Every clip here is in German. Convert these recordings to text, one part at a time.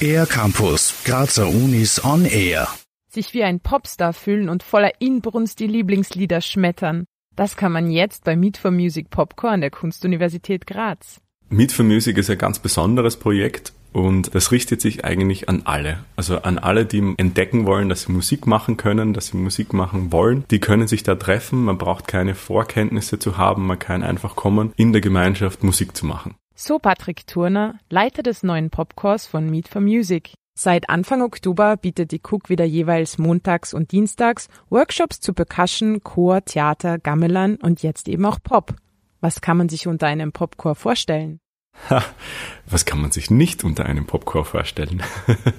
Air Campus, Grazer Unis on Air. Sich wie ein Popstar fühlen und voller Inbrunst die Lieblingslieder schmettern. Das kann man jetzt bei Meet for Music Popcorn der Kunstuniversität Graz. Meet for Music ist ein ganz besonderes Projekt und das richtet sich eigentlich an alle. Also an alle, die entdecken wollen, dass sie Musik machen können, dass sie Musik machen wollen. Die können sich da treffen. Man braucht keine Vorkenntnisse zu haben. Man kann einfach kommen, in der Gemeinschaft Musik zu machen. So Patrick Turner, Leiter des neuen Popkurs von Meet for Music. Seit Anfang Oktober bietet die Cook wieder jeweils montags und dienstags Workshops zu Percussion, Chor, Theater, Gamelan und jetzt eben auch Pop. Was kann man sich unter einem Popchor vorstellen? Ha, was kann man sich nicht unter einem Popcore vorstellen?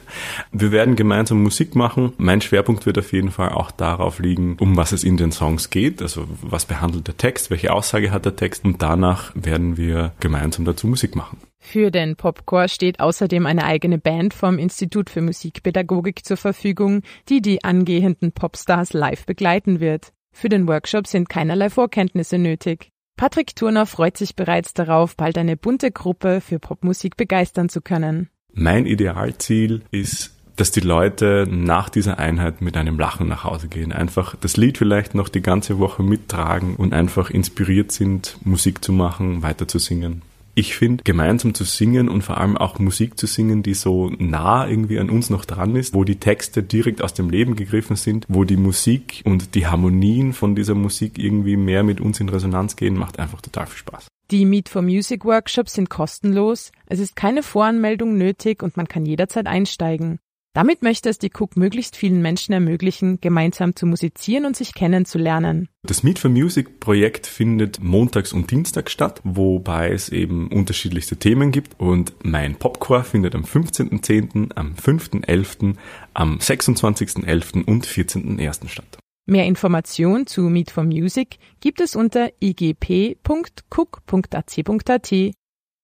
Wir werden gemeinsam Musik machen. Mein Schwerpunkt wird auf jeden Fall auch darauf liegen, um was es in den Songs geht. Also was behandelt der Text, welche Aussage hat der Text und danach werden wir gemeinsam dazu Musik machen. Für den Popcore steht außerdem eine eigene Band vom Institut für Musikpädagogik zur Verfügung, die die angehenden Popstars live begleiten wird. Für den Workshop sind keinerlei Vorkenntnisse nötig. Patrick Turner freut sich bereits darauf, bald eine bunte Gruppe für Popmusik begeistern zu können. Mein Idealziel ist, dass die Leute nach dieser Einheit mit einem Lachen nach Hause gehen. Einfach das Lied vielleicht noch die ganze Woche mittragen und einfach inspiriert sind, Musik zu machen, weiter zu singen ich finde, gemeinsam zu singen und vor allem auch Musik zu singen, die so nah irgendwie an uns noch dran ist, wo die Texte direkt aus dem Leben gegriffen sind, wo die Musik und die Harmonien von dieser Musik irgendwie mehr mit uns in Resonanz gehen, macht einfach total viel Spaß. Die Meet for Music Workshops sind kostenlos, es ist keine Voranmeldung nötig und man kann jederzeit einsteigen. Damit möchte es die Cook möglichst vielen Menschen ermöglichen, gemeinsam zu musizieren und sich kennenzulernen. Das Meet for Music Projekt findet montags und dienstags statt, wobei es eben unterschiedlichste Themen gibt und mein Popcore findet am 15.10., am 5.11., am 26.11. und 14.01. statt. Mehr Informationen zu Meet for Music gibt es unter igp.cook.ac.at.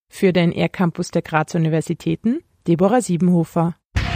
Für den Air Campus der Graz Universitäten Deborah Siebenhofer.